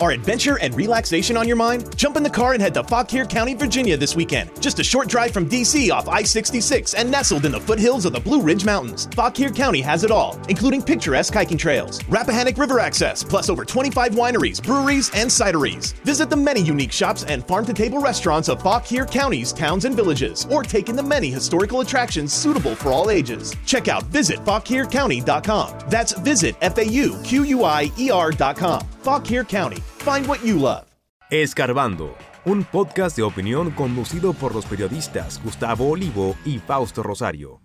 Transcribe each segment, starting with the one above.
Are adventure and relaxation on your mind? Jump in the car and head to Fauquier County, Virginia this weekend. Just a short drive from DC off I 66 and nestled in the foothills of the Blue Ridge Mountains. Fauquier County has it all, including picturesque hiking trails, Rappahannock River access, plus over 25 wineries, breweries, and cideries. Visit the many unique shops and farm to table restaurants of Fauquier County's towns and villages, or take in the many historical attractions suitable for all ages. Check out visitfauquiercounty.com. That's visit F A U Q U I E R.com. Fauquier County. Find what you love. Escarbando, un podcast de opinión conducido por los periodistas Gustavo Olivo y Fausto Rosario.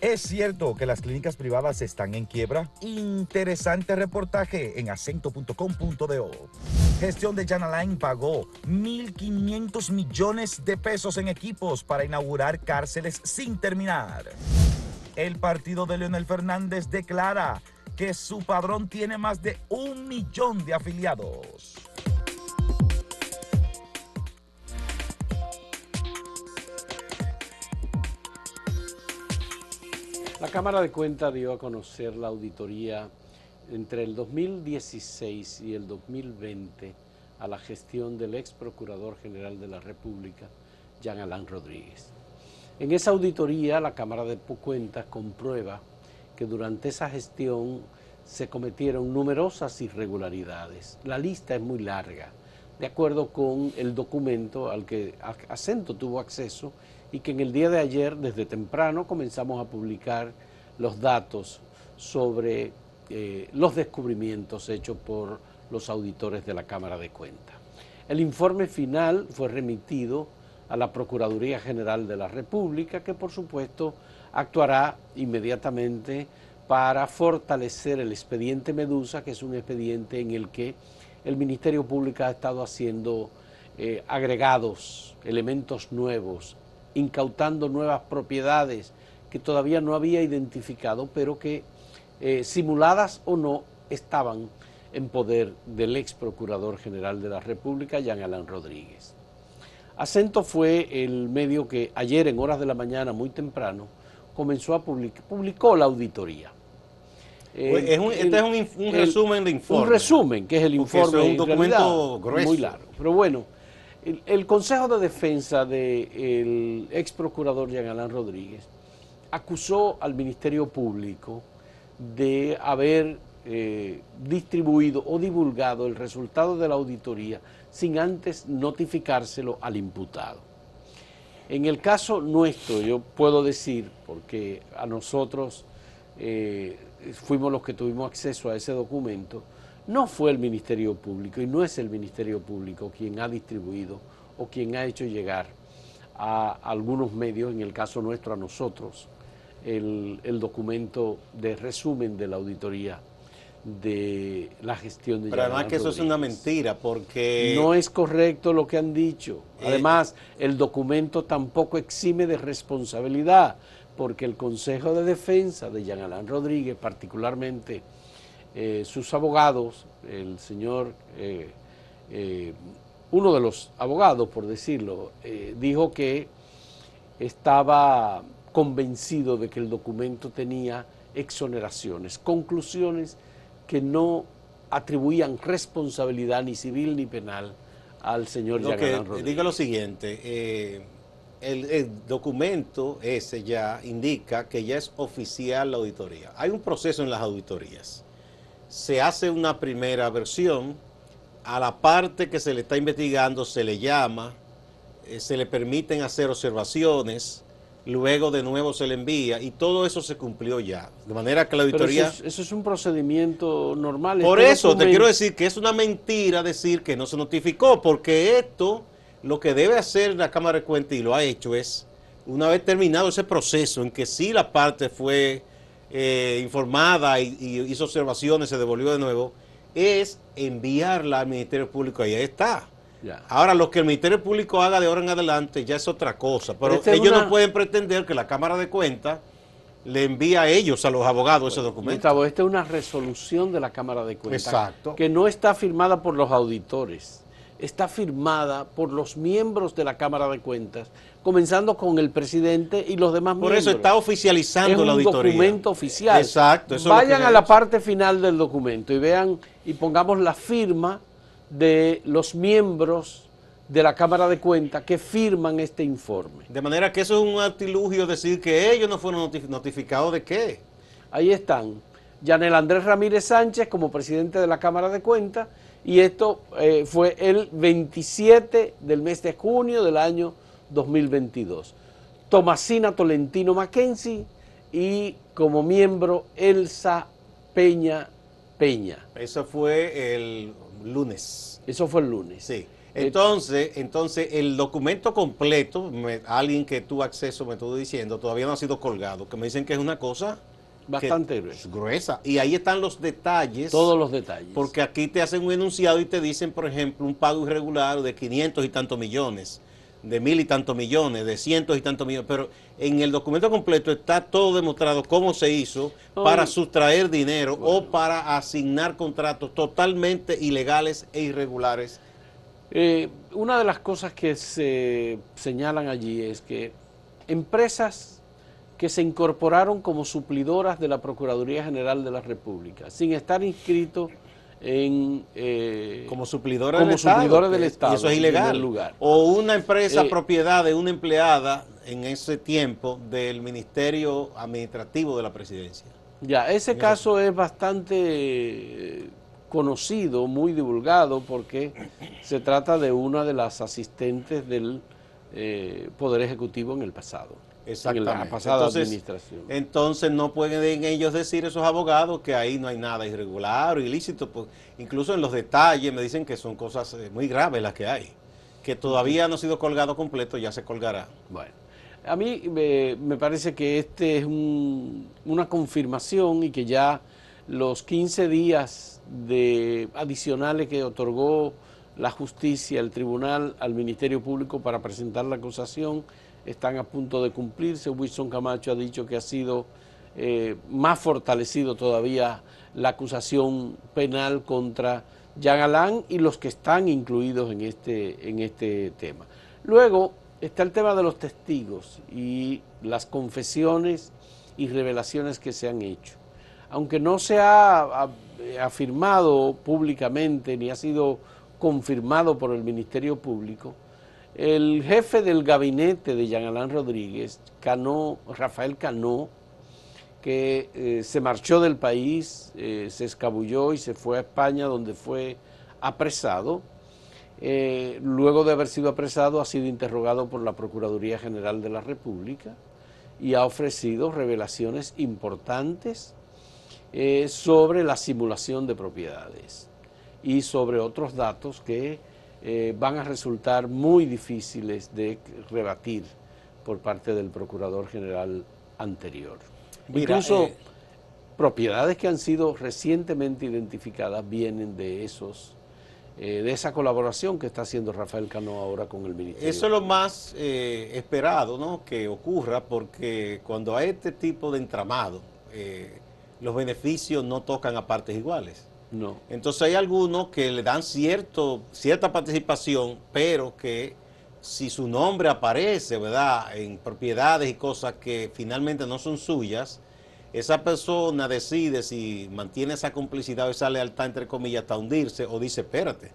¿Es cierto que las clínicas privadas están en quiebra? Interesante reportaje en acento.com.do. Gestión de Jan Alain pagó 1.500 millones de pesos en equipos para inaugurar cárceles sin terminar. El partido de Leonel Fernández declara que su padrón tiene más de un millón de afiliados. La Cámara de Cuentas dio a conocer la auditoría entre el 2016 y el 2020 a la gestión del ex Procurador General de la República, Jean Alain Rodríguez. En esa auditoría, la Cámara de Cuentas comprueba que durante esa gestión se cometieron numerosas irregularidades. La lista es muy larga, de acuerdo con el documento al que Acento tuvo acceso y que en el día de ayer, desde temprano, comenzamos a publicar los datos sobre eh, los descubrimientos hechos por los auditores de la Cámara de Cuentas. El informe final fue remitido a la Procuraduría General de la República, que por supuesto actuará inmediatamente para fortalecer el expediente Medusa, que es un expediente en el que el Ministerio Público ha estado haciendo eh, agregados, elementos nuevos, incautando nuevas propiedades que todavía no había identificado, pero que, eh, simuladas o no, estaban en poder del ex Procurador General de la República, Jean Alain Rodríguez. Acento fue el medio que ayer en horas de la mañana, muy temprano, comenzó a publicar, publicó la auditoría. Este es un, resumen de informe. Un resumen, que es el informe. Es un documento grueso. Muy largo. Pero bueno, el, Consejo de Defensa del ex procurador Jean Alain Rodríguez acusó al Ministerio Público de haber eh, distribuido o divulgado el resultado de la auditoría sin antes notificárselo al imputado. En el caso nuestro, yo puedo decir, porque a nosotros eh, fuimos los que tuvimos acceso a ese documento, no fue el Ministerio Público y no es el Ministerio Público quien ha distribuido o quien ha hecho llegar a algunos medios, en el caso nuestro a nosotros, el, documento de resumen de la auditoría de la gestión de Pero además que eso es una mentira porque... No es correcto lo que han dicho. Eh, además, el documento tampoco exime de responsabilidad porque el Consejo de Defensa de Jean Alain Rodríguez, particularmente eh, sus abogados, el señor, eh, eh, uno de los abogados, por decirlo, dijo que estaba convencido de que el documento tenía exoneraciones, conclusiones que no atribuían responsabilidad ni civil ni penal al señor Jean Alain Rodríguez. Diga lo siguiente, el, documento ese ya indica que ya es oficial la auditoría. Hay un proceso en las auditorías. Se hace una primera versión, a la parte que se le está investigando se le llama, eh, se le permiten hacer observaciones, luego de nuevo se le envía y todo eso se cumplió ya. De manera que la auditoría... Eso es, un procedimiento normal. Por eso te quiero decir que es una mentira decir que no se notificó, porque esto lo que debe hacer la Cámara de Cuentas, y lo ha hecho, es, una vez terminado ese proceso en que sí la parte fue eh, informada y, hizo observaciones, se devolvió de nuevo, es enviarla al Ministerio Público. Y ahí está. Ahora, lo que el Ministerio Público haga de ahora en adelante ya es otra cosa. Pero, ellos no pueden pretender que la Cámara de Cuentas le envía a ellos, a los abogados, ese documento. Gustavo, esta es una resolución de la Cámara de Cuentas. Que no está firmada por los auditores está firmada por los miembros de la Cámara de Cuentas, comenzando con el presidente y los demás Por miembros. eso está oficializando es la un auditoría. documento oficial. Exacto. eso Vayan a la parte final del documento y vean y pongamos la firma de los miembros de la Cámara de Cuentas que firman este informe. De manera que eso es un artilugio decir que ellos no fueron notif- notificados de qué. Ahí están. Yanel Andrés Ramírez Sánchez como presidente de la Cámara de Cuentas y esto eh, fue el 27 del mes de junio del año 2022. Tomasina Tolentino Mackenzie y como miembro Elsa Peña Peña. Eso fue el lunes. Eso fue el lunes. Sí. Entonces, entonces el documento completo, me- alguien que tuvo acceso me estuvo diciendo, todavía no ha sido colgado, que me dicen que es una cosa Bastante gruesa. Y ahí están los detalles. Todos los detalles. Porque aquí te hacen un enunciado y te dicen, por ejemplo, un pago irregular de 500 y tantos millones, de mil y tantos millones, de cientos y tantos millones. Pero en el documento completo está todo demostrado cómo se hizo para sustraer dinero o para asignar contratos totalmente ilegales e irregulares. Eh, una de las cosas que se señalan allí es que empresas que se incorporaron como suplidoras de la Procuraduría General de la República, sin estar inscritos en... eh, Como suplidores como del Estado. del Estado, Y eso es ilegal. lugar. O una empresa Eh, propiedad de una empleada en ese tiempo del Ministerio Administrativo de la Presidencia. Ya, ese caso es bastante eh, conocido, muy divulgado, porque se trata de una de las asistentes del eh, Poder Ejecutivo en el pasado. En la Exactamente. pasada Entonces, administración. Entonces no pueden ellos decir esos abogados que ahí no hay nada irregular o ilícito. Pues, incluso en los detalles me dicen que son cosas eh, muy graves las que hay. Que todavía no ha sido colgado completo, ya se colgará. Bueno, a mí me, me parece que este es un- una confirmación y que ya los 15 días de adicionales que otorgó la justicia, el tribunal al Ministerio Público para presentar la acusación están a punto de cumplirse. Wilson Camacho ha dicho que ha sido eh, más fortalecido todavía la acusación penal contra Jean Alain y los que están incluidos en este, en este tema. Luego está el tema de los testigos y las confesiones y revelaciones que se han hecho. Aunque no se ha, ha- afirmado públicamente ni ha sido confirmado por el Ministerio Público, el jefe del gabinete de Jean Alain Rodríguez, Cano, Rafael Cano, que eh, se marchó del país, eh, se escabulló y se fue a España donde fue apresado. Eh, luego de haber sido apresado ha sido interrogado por la Procuraduría General de la República y ha ofrecido revelaciones importantes sobre la simulación de propiedades y sobre otros datos que eh, van a resultar muy difíciles de rebatir por parte del Procurador General anterior. Mira, Incluso eh, propiedades que han sido recientemente identificadas vienen de esos eh, de esa colaboración que está haciendo Rafael Cano ahora con el Ministerio. Eso es lo más eh, esperado ¿no? que ocurra porque cuando hay este tipo de entramado, eh, los beneficios no tocan a partes iguales. No. Entonces hay algunos que le dan cierto, cierta participación, pero que si su nombre aparece, ¿verdad?, en propiedades y cosas que finalmente no son suyas, esa persona decide si mantiene esa complicidad o esa lealtad, entre comillas, hasta hundirse, o dice, espérate,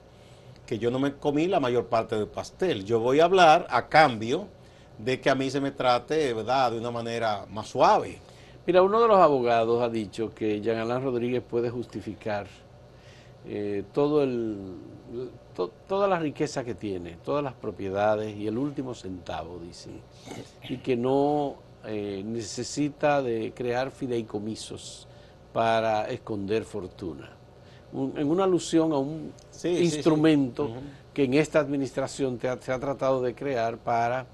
que yo no me comí la mayor parte del pastel. Yo voy a hablar a cambio de que a mí se me trate, ¿verdad?, de una manera más suave. Mira, uno de los abogados ha dicho que Jean Alain Rodríguez puede justificar eh, todo el, to- toda la riqueza que tiene, todas las propiedades y el último centavo, dice, y que no eh, necesita de crear fideicomisos para esconder fortuna. Un- en una alusión a un Sí, sí, sí. instrumento que en esta administración te ha- se ha tratado de crear para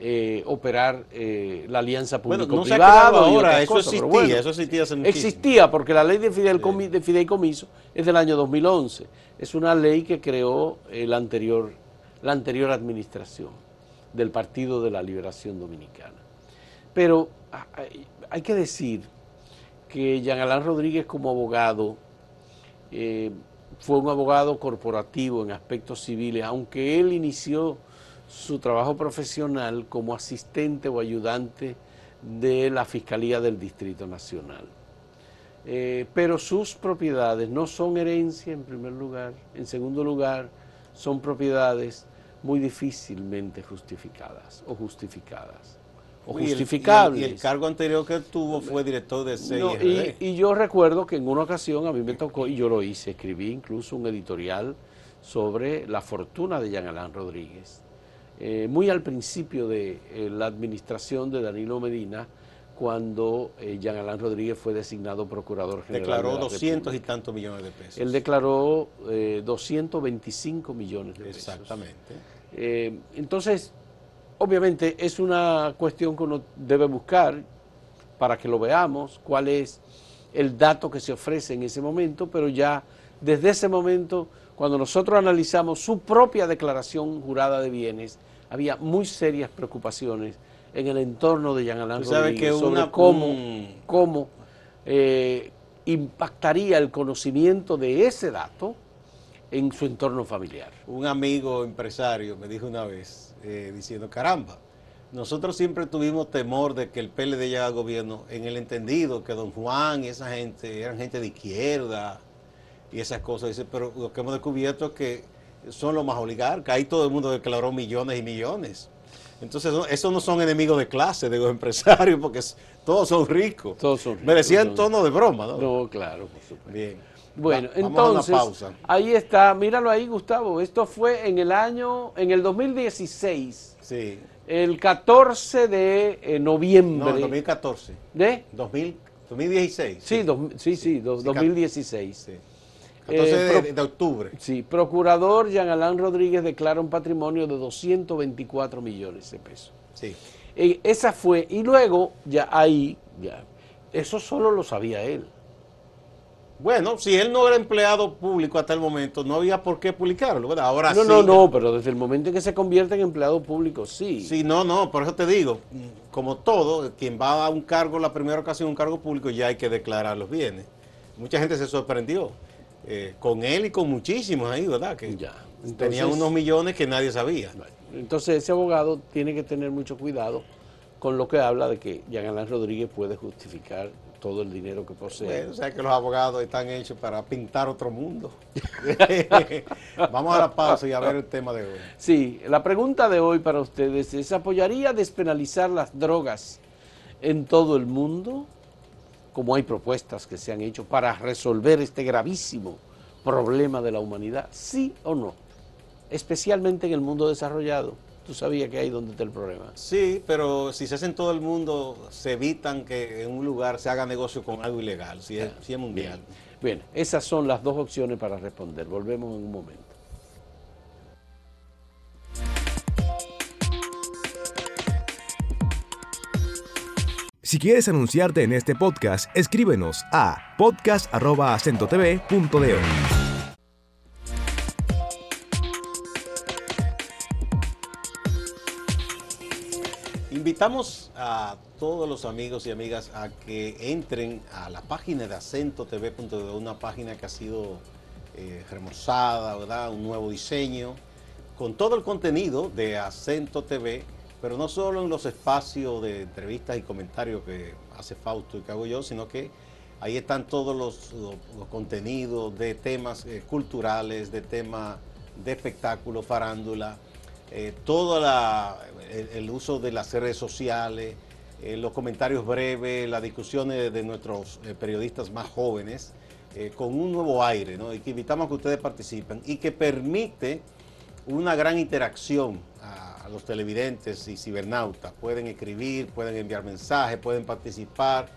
eh, operar eh, la alianza Bueno, público no se ha privada creado ahora, eso existía, eso existía hace. Existía, porque la ley de, fideicomi- de fideicomiso es del año 2011. Es una ley que creó el anterior, la anterior administración del Partido de la Liberación Dominicana. Pero ah, hay, hay que decir que Jean Alain Rodríguez como abogado eh, fue un abogado corporativo en aspectos civiles, aunque él inició su trabajo profesional como asistente o ayudante de la Fiscalía del Distrito Nacional. Eh, pero sus propiedades no son herencia en primer lugar, en segundo lugar son propiedades muy difícilmente justificadas o justificadas o Y el- justificables. Y el, y el cargo anterior que él tuvo fue director de No, CIRD. y, y yo recuerdo que en una ocasión a mí me tocó, y yo lo hice, escribí incluso un editorial sobre la fortuna de Jean Alain Rodríguez. Eh, muy al principio de eh, la administración de Danilo Medina, cuando eh, Jean Alain Rodríguez fue designado procurador general. Declaró de la 200 y tantos millones de pesos. Él declaró eh, 225 millones de pesos. Exactamente. Entonces, obviamente es una cuestión que uno debe buscar para que lo veamos, cuál es el dato que se ofrece en ese momento, pero ya desde ese momento, cuando nosotros analizamos su propia declaración jurada de bienes, había muy serias preocupaciones en el entorno de Jean Alain Rodríguez que sobre una- cómo, un- cómo eh, impactaría el conocimiento de ese dato en su entorno familiar. Un amigo empresario me dijo una vez, eh, diciendo, caramba, nosotros siempre tuvimos temor de que el PLD llegara al gobierno en el entendido que don Juan y esa gente eran gente de izquierda y esas cosas. Dice, pero lo que hemos descubierto es que son los más oligarcas. Ahí todo el mundo declaró millones y millones. Entonces, esos no son enemigos de clase, de los empresarios, porque todos son ricos. Todos son ricos, Me decía en tono de broma, ¿no? No, claro, por supuesto. Bien. Bueno, Va- vamos a una entonces, pausa. ahí está, míralo ahí, Gustavo. Esto fue en el año, en el 2016, Sí. el 14 de eh, noviembre. No, 2014. ¿De? 2000, 2016. Sí, dos- sí, sí, Sí, 2016. Sí. 14 Eh, de, octubre. Sí, procurador Jean Alain Rodríguez declara un patrimonio de 224 millones de pesos. Sí. Eh, esa fue, y luego, ya ahí, ya, eso solo lo sabía él. Bueno, si él no era empleado público hasta el momento, no había por qué publicarlo, ¿verdad? Ahora No, sí. no, no, pero desde el momento en que se convierte en empleado público, sí. Sí, no, no, por eso te digo, como todo, quien va a un cargo, la primera ocasión, un cargo público, ya hay que declarar los bienes. Mucha gente se sorprendió, eh, con él y con muchísimos ahí, ¿verdad? Que Ya, tenían entonces- unos millones que nadie sabía. Entonces ese abogado tiene que tener mucho cuidado con lo que habla de que Jean Alain Rodríguez puede justificar todo el dinero que posee. Bueno, o sea que los abogados están hechos para pintar otro mundo. Vamos a la pausa y a ver el tema de hoy. Sí, la pregunta de hoy para ustedes es, ¿apoyaría despenalizar las drogas en todo el mundo? Como hay propuestas que se han hecho para resolver este gravísimo problema de la humanidad, ¿sí o no? Especialmente en el mundo desarrollado. Tú sabías que ahí donde está el problema. Sí, pero si se hace en todo el mundo, se evitan que en un lugar se haga negocio con algo ilegal, si es, si es mundial. Bien, esas son las dos opciones para responder. Volvemos en un momento. Si quieres anunciarte en este podcast, escríbenos a podcast.acentotv.de. Invitamos a todos los amigos y amigas a que entren a la página de acentotv.de, una página que ha sido eh, remozada, ¿verdad? Un nuevo diseño, con todo el contenido de Acento TV, pero no solo en los espacios de entrevistas y comentarios que hace Fausto y que hago yo, sino que ahí están todos los, contenidos de temas eh, culturales, de temas de espectáculo, farándula, eh, todo el, uso de las redes sociales, eh, los comentarios breves, las discusiones de nuestros eh, periodistas más jóvenes, con un nuevo aire, ¿no? Y que invitamos a que ustedes participen y que permite una gran interacción a, a los televidentes y cibernautas. Pueden escribir, pueden enviar mensajes, pueden participar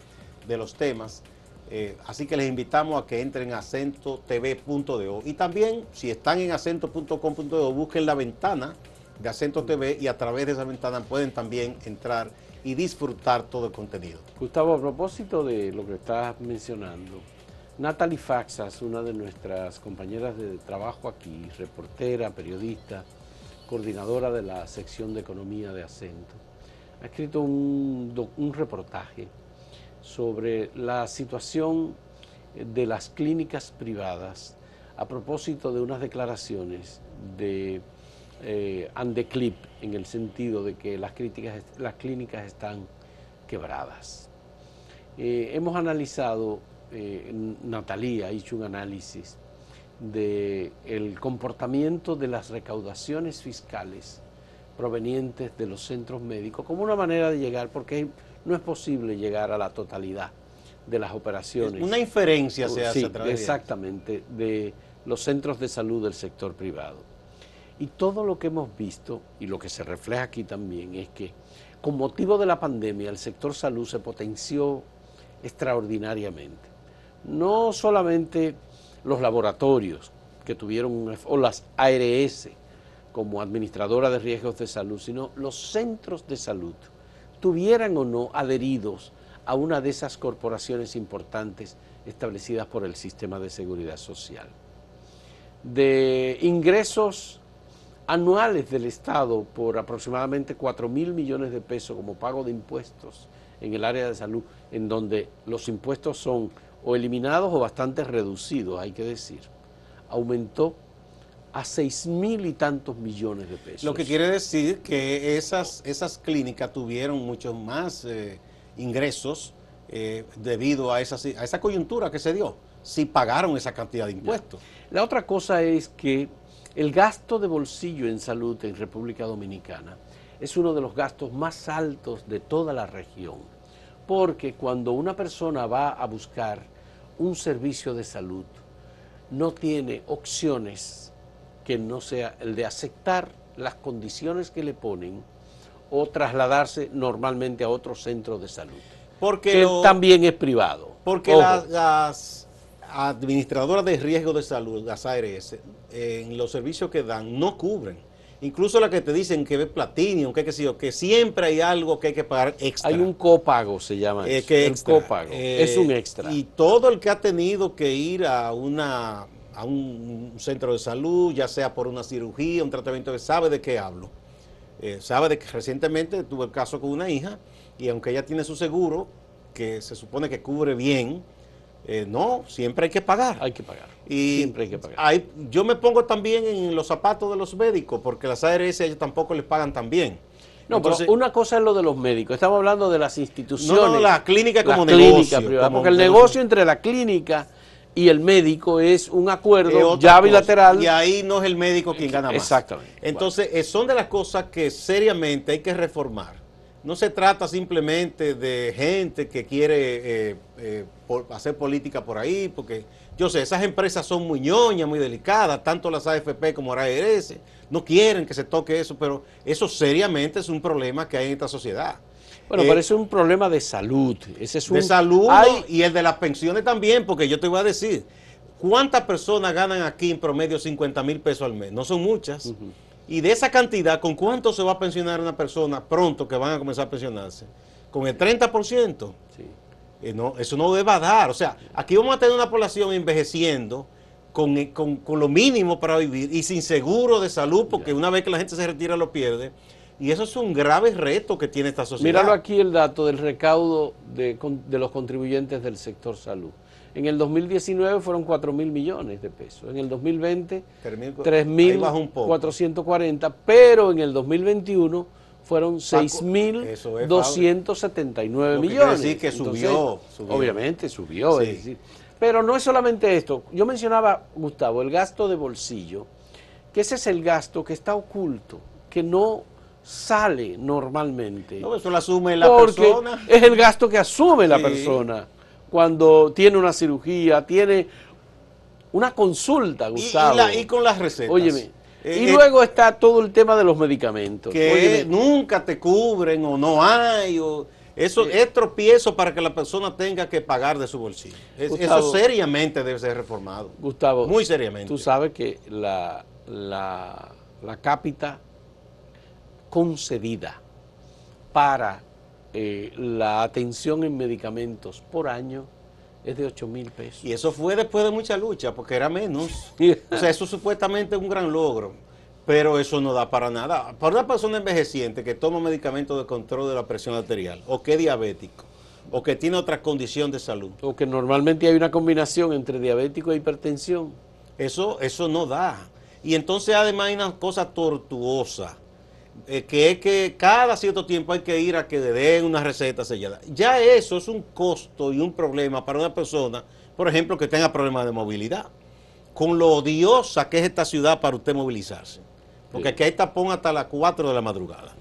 de los temas. Eh, así que les invitamos a que entren a acentotv.do. Y también, si están en acento.com.do, busquen la ventana de Acento TV y a través de esa ventana pueden también entrar y disfrutar todo el contenido. Gustavo, a propósito de lo que estás mencionando, Natalie Faxas, una de nuestras compañeras de trabajo aquí, reportera, periodista, coordinadora de la sección de economía de Acento, ha escrito un, reportaje sobre la situación de las clínicas privadas a propósito de unas declaraciones de eh, Andeclip en el sentido de que las, críticas, las clínicas están quebradas. Eh, hemos analizado, eh, Natalia ha hecho un análisis del el comportamiento de las recaudaciones fiscales provenientes de los centros médicos como una manera de llegar, porque no es posible llegar a la totalidad de las operaciones. Una inferencia se hace sí, a través exactamente, de los centros de salud del sector privado. Y todo lo que hemos visto, y lo que se refleja aquí también, es que con motivo de la pandemia el sector salud se potenció extraordinariamente. No solamente los laboratorios que tuvieron, o las ARS como administradora de riesgos de salud, sino los centros de salud, tuvieran o no adheridos a una de esas corporaciones importantes establecidas por el sistema de seguridad social. De ingresos anuales del Estado por aproximadamente 4 mil millones de pesos como pago de impuestos en el área de salud, en donde los impuestos son o eliminados o bastante reducidos, hay que decir, aumentó a 6 mil y tantos millones de pesos. Lo que quiere decir que esas, esas clínicas tuvieron muchos más eh, ingresos eh, debido a esa, a esa coyuntura que se dio, si pagaron esa cantidad de impuestos. La otra cosa es que el gasto de bolsillo en salud en República Dominicana es uno de los gastos más altos de toda la región, porque cuando una persona va a buscar un servicio de salud, no tiene opciones que no sea el de aceptar las condiciones que le ponen o trasladarse normalmente a otro centro de salud, Porque que lo- también es privado. Porque las, las administradoras de riesgo de salud, las ARS, en los servicios que dan, no cubren. Incluso las que te dicen que es platino, que qué sé yo, que siempre hay algo que hay que pagar extra. Hay un copago, se llama Eh, eso, que el extra. copago, Eh, es un extra. Y todo el que ha tenido que ir a una a un centro de salud, ya sea por una cirugía, un tratamiento, sabe de qué hablo. Eh, sabe de que recientemente tuve el caso con una hija y aunque ella tiene su seguro, que se supone que cubre bien, eh, no, siempre hay que pagar. Hay que pagar, Y siempre hay que pagar. hay- yo me pongo también en los zapatos de los médicos, porque las ARS ellos tampoco les pagan tan bien. No, Entonces, pero una cosa es lo de los médicos. Estamos hablando de las instituciones. No, no, la clínica como negocio, como porque el negocio. entre la clínica y el médico es un acuerdo ya cosa. bilateral. Y ahí no es el médico quien gana más. Exactamente. Entonces, eh, son de las cosas que seriamente hay que reformar. No se trata simplemente de gente que quiere eh, eh, por- hacer política por ahí, porque yo sé, esas empresas son muy ñoñas, muy delicadas, tanto las AFP como la ARS, no quieren que se toque eso, pero eso seriamente es un problema que hay en esta sociedad. Bueno, Eh, pero eso es un problema de salud. Ese es un, de salud Hay- y el de las pensiones también, porque yo te voy a decir, ¿cuántas personas ganan aquí en promedio 50 mil pesos al mes? No son muchas. Y de esa cantidad, ¿con cuánto se va a pensionar una persona pronto que van a comenzar a pensionarse? ¿Con el 30%? Sí. Eh, no, eso no debe dar. O sea, aquí vamos a tener una población envejeciendo con, eh, con- con lo mínimo para vivir y sin seguro de salud, porque una vez que la gente se retira lo pierde. Y eso es un grave reto que tiene esta sociedad. Míralo aquí el dato del recaudo de, de los contribuyentes del sector salud. En el 2019 fueron 4 mil millones de pesos. En el 2020, Termino- 3 ahí mil baja un poco. 440, pero en el 2021 fueron 6 mil eso es, 279 Lo que quiere millones. decir que subió, subió. Obviamente subió. Sí. es decir, pero no es solamente esto. Yo mencionaba, Gustavo, el gasto de bolsillo, que ese es el gasto que está oculto, que no sale normalmente. No, eso lo asume la porque persona. es el gasto que asume la persona cuando tiene una cirugía, tiene una consulta, Y, y Gustavo. la- y con las recetas. Óyeme. Eh, y eh, luego está todo el tema de los medicamentos. que Óyeme, nunca te cubren o no hay. O, eso es tropiezo para que la persona tenga que pagar de su bolsillo. Es- Gustavo. eso seriamente debe ser reformado. Gustavo, Muy seriamente. tú sabes que la, la, la cápita concedida para eh, la atención en medicamentos por año es de 8 mil pesos. Y eso fue después de mucha lucha, porque era menos. O sea, eso supuestamente es un gran logro. Pero eso no da para nada. Para una persona envejeciente que toma medicamentos de control de la presión arterial, o que es diabético, o que tiene otra condición de salud, o que normalmente hay una combinación entre diabético e hipertensión. Eso, eso no da. Y entonces además hay una cosa tortuosa, eh, que es que cada cierto tiempo hay que ir a que le den una receta sellada. Ya eso es un costo y un problema para una persona, por ejemplo, que tenga problemas de movilidad. Con lo odiosa que es esta ciudad para usted movilizarse. Porque aquí hay tapón hasta las 4 de la madrugada.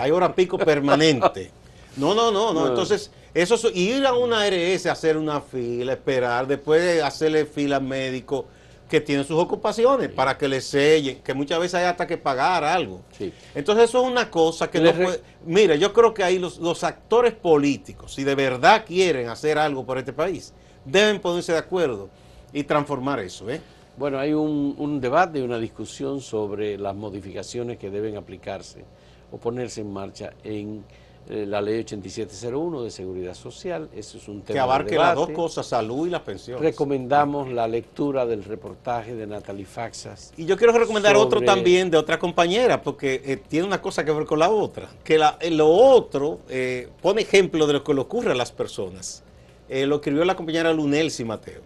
Hay hora pico permanente. No, no, no, no. Entonces, eso es- ir a una ARS, hacer una fila, esperar, después hacerle fila al médico que tiene sus ocupaciones para que le sellen, que muchas veces hay hasta que pagar algo. Sí. Entonces eso es una cosa que no puede... Mire, yo creo que ahí los, los actores políticos, si de verdad quieren hacer algo por este país, deben ponerse de acuerdo y transformar eso, ¿eh? Bueno, hay un, un debate y una discusión sobre las modificaciones que deben aplicarse o ponerse en marcha en la ley 8701 de Seguridad Social. Eso es un tema Que de abarque las dos cosas, salud y las pensiones. Recomendamos la lectura del reportaje de Natalie Faxas. Y yo quiero recomendar otro también de otra compañera, porque eh, tiene una cosa que ver con la otra. Que la- eh, lo otro eh, pone ejemplo de lo que le ocurre a las personas. Eh, lo escribió la compañera Lunelsi Mateo.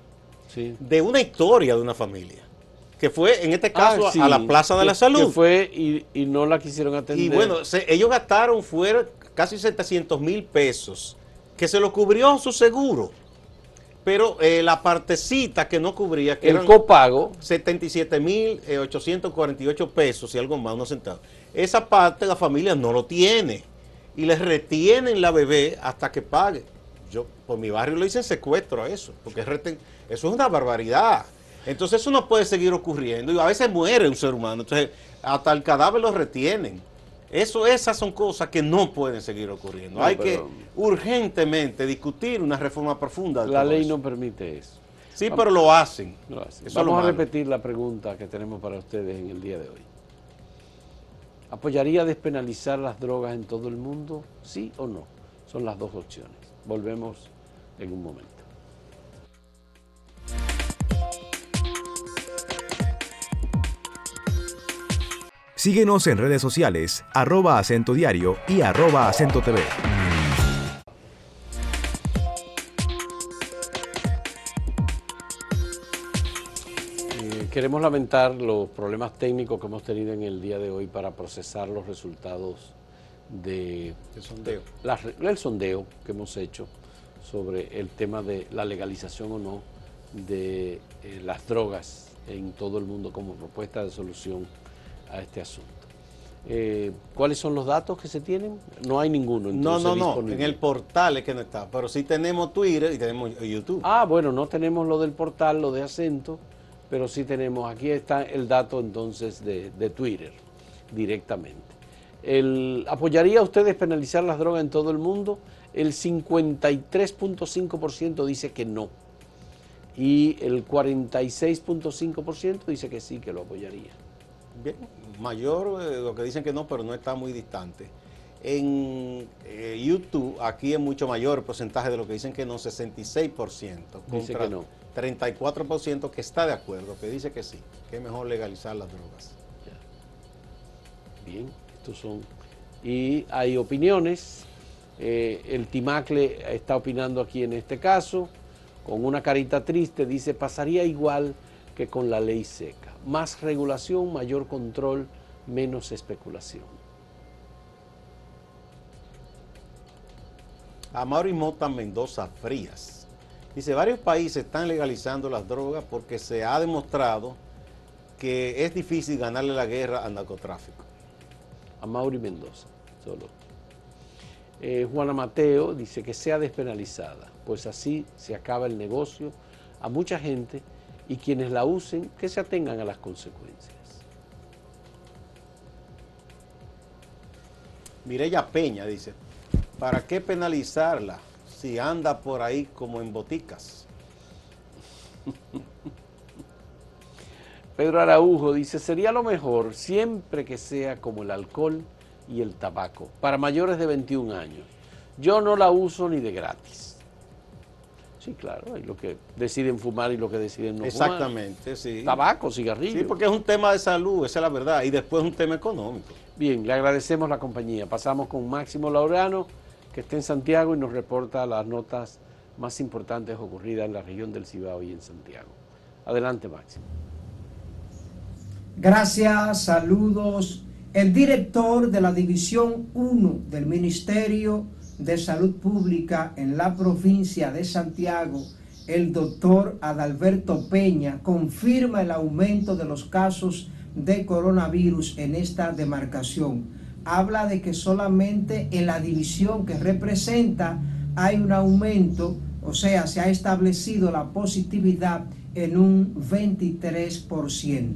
Sí. De una historia de una familia. Que fue, en este caso, Ah, sí, a la Plaza de que- la Salud. Que fue y, y no la quisieron atender. Y bueno, se- ellos gastaron fuera casi 700 mil pesos, que se lo cubrió su seguro. Pero eh, la partecita que no cubría, que el copago 77 mil eh, 848 pesos y algo más, unos centavos. Esa parte la familia no lo tiene y les retienen la bebé hasta que pague. Yo por mi barrio le dicen secuestro a eso, porque reten- eso es una barbaridad. Entonces eso no puede seguir ocurriendo y a veces muere un ser humano, entonces hasta el cadáver lo retienen. Eso, esas son cosas que no pueden seguir ocurriendo. No, Hay que urgentemente discutir una reforma profunda. de la ley eso. no permite eso. Sí, pero lo hacen. Lo hace. Eso es lo Vamos a repetir la pregunta que tenemos para ustedes en el día de hoy. ¿Apoyaría despenalizar las drogas en todo el mundo? ¿Sí o no? Son las dos opciones. Volvemos en un momento. Síguenos en redes sociales, arroba acento diario y arroba acento TV. Eh, queremos lamentar los problemas técnicos que hemos tenido en el día de hoy para procesar los resultados de El sondeo. la- el sondeo que hemos hecho sobre el tema de la legalización o no de eh, las drogas en todo el mundo como propuesta de solución a este asunto. Eh, ¿Cuáles son los datos que se tienen? No hay ninguno. No, entonces, no, no. disponible. En el portal es que no está. Pero sí tenemos Twitter y tenemos YouTube. Ah, bueno, no tenemos lo del portal, lo de acento, pero sí tenemos, aquí está el dato entonces de, de Twitter directamente. El, ¿Apoyaría usted despenalizar las drogas en todo el mundo? El 53.5% dice que no. Y el 46.5% dice que sí, que lo apoyaría. Bien, mayor eh, lo que dicen que no, pero no está muy distante. En eh, YouTube, aquí es mucho mayor el porcentaje de lo que dicen que no, 66%. Dice contra que no. 34% que está de acuerdo, que dice que sí, que es mejor legalizar las drogas. Bien, estos son. Y hay opiniones. eh, el Timacle está opinando aquí en este caso, con una carita triste, dice, pasaría igual que con la ley seca. Más regulación, mayor control, menos especulación. A Mauri Mota Mendoza Frías. Dice, varios países están legalizando las drogas porque se ha demostrado que es difícil ganarle la guerra al narcotráfico. A Mauri Mendoza, solo. Eh, Juana Mateo dice que sea despenalizada, pues así se acaba el negocio a mucha gente y quienes la usen que se atengan a las consecuencias. Mireya Peña dice, ¿para qué penalizarla si anda por ahí como en boticas? Pedro Araujo dice, sería lo mejor siempre que sea como el alcohol y el tabaco, para mayores de 21 años. Yo no la uso ni de gratis. Sí, claro, hay los que deciden fumar y los que deciden no fumar. Exactamente, sí. Tabaco, cigarrillo. Sí, porque es un tema de salud, esa es la verdad, y después es un tema económico. Bien, le agradecemos la compañía. Pasamos con Máximo Laureano, que está en Santiago y nos reporta las notas más importantes ocurridas en la región del Cibao y en Santiago. Adelante, Máximo. Gracias, saludos. El director de la División 1 del Ministerio de Salud Pública en la provincia de Santiago, el doctor Adalberto Peña, confirma el aumento de los casos de coronavirus en esta demarcación. Habla de que solamente en la división que representa hay un aumento, o sea, se ha establecido la positividad en un 23%.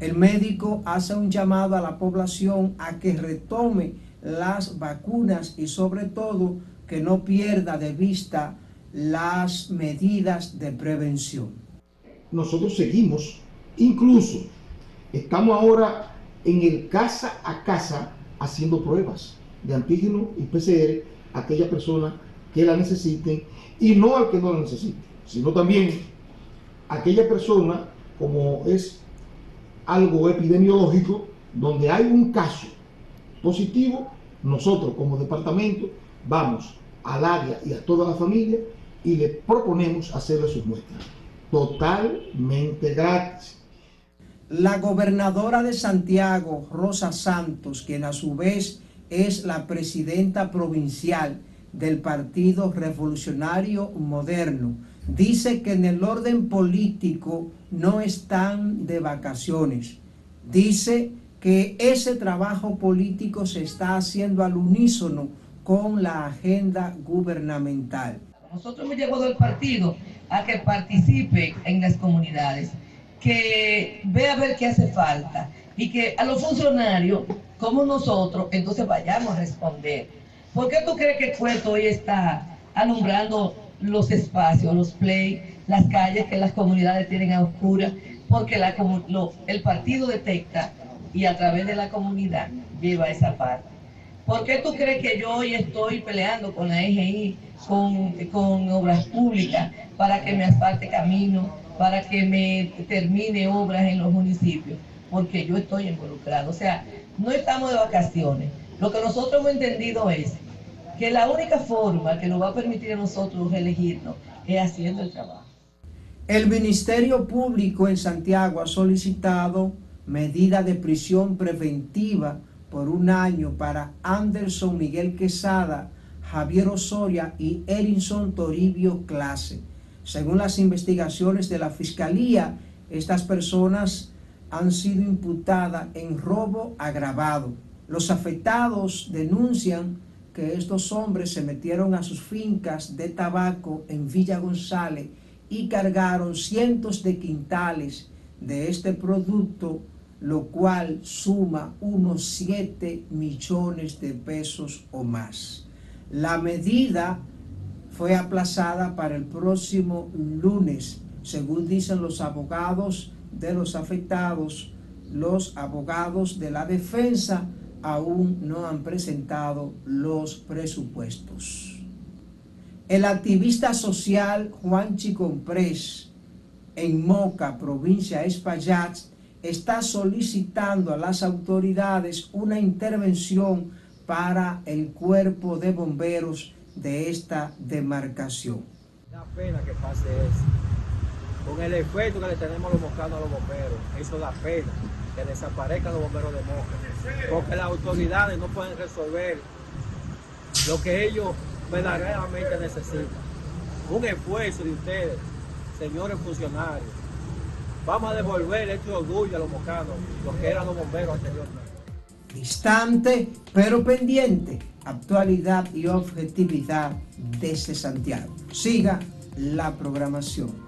El médico hace un llamado a la población a que retome las vacunas y sobre todo que no pierda de vista las medidas de prevención. Nosotros seguimos, incluso estamos ahora en el casa a casa haciendo pruebas de antígeno y PCR a aquella persona que la necesiten y no al que no la necesite, sino también a aquella persona como es algo epidemiológico donde hay un caso positivo, nosotros como departamento vamos al área y a toda la familia y le proponemos hacerle sus muestras totalmente gratis. La gobernadora de Santiago, Rosa Santos, quien a su vez es la presidenta provincial del Partido Revolucionario Moderno, dice que en el orden político no están de vacaciones. Dice que ese trabajo político se está haciendo al unísono con la agenda gubernamental. Nosotros hemos llevado al partido a que participe en las comunidades, que vea ver qué hace falta y que a los funcionarios, como nosotros, entonces vayamos a responder. ¿Por qué tú crees que Puerto hoy está alumbrando los espacios, los play, las calles que las comunidades tienen a oscuras? Porque el partido detecta y a través de la comunidad lleva esa parte. ¿Por qué tú crees que yo hoy estoy peleando con la EGI, con, con obras públicas, para que me asfalte camino, para que me termine obras en los municipios? Porque yo estoy involucrado. O sea, no estamos de vacaciones. Lo que nosotros hemos entendido es que la única forma que nos va a permitir a nosotros elegirnos es haciendo el trabajo. El Ministerio Público en Santiago ha solicitado medida de prisión preventiva por un año para Anderson Miguel Quesada, Javier Osoria y Erinson Toribio Clase. Según las investigaciones de la Fiscalía, estas personas han sido imputadas en robo agravado. Los afectados denuncian que estos hombres se metieron a sus fincas de tabaco en Villa González y cargaron cientos de quintales de este producto lo cual suma unos 7 millones de pesos o más. La medida fue aplazada para el próximo lunes, según dicen los abogados de los afectados. Los abogados de la defensa aún no han presentado los presupuestos. El activista social Juan Chicomprés en Moca, provincia de Espaillat, está solicitando a las autoridades una intervención para el cuerpo de bomberos de esta demarcación. Da pena que pase eso. Con el efecto que le tenemos los moscanos a los bomberos, eso da pena que desaparezcan los bomberos de Moca. Porque las autoridades no pueden resolver lo que ellos verdaderamente necesitan. Un esfuerzo de ustedes, señores funcionarios, Vamos a devolver este orgullo a los mocanos, los que eran los bomberos anteriormente. Distante, pero pendiente. Actualidad y objetividad desde Santiago. Siga la programación.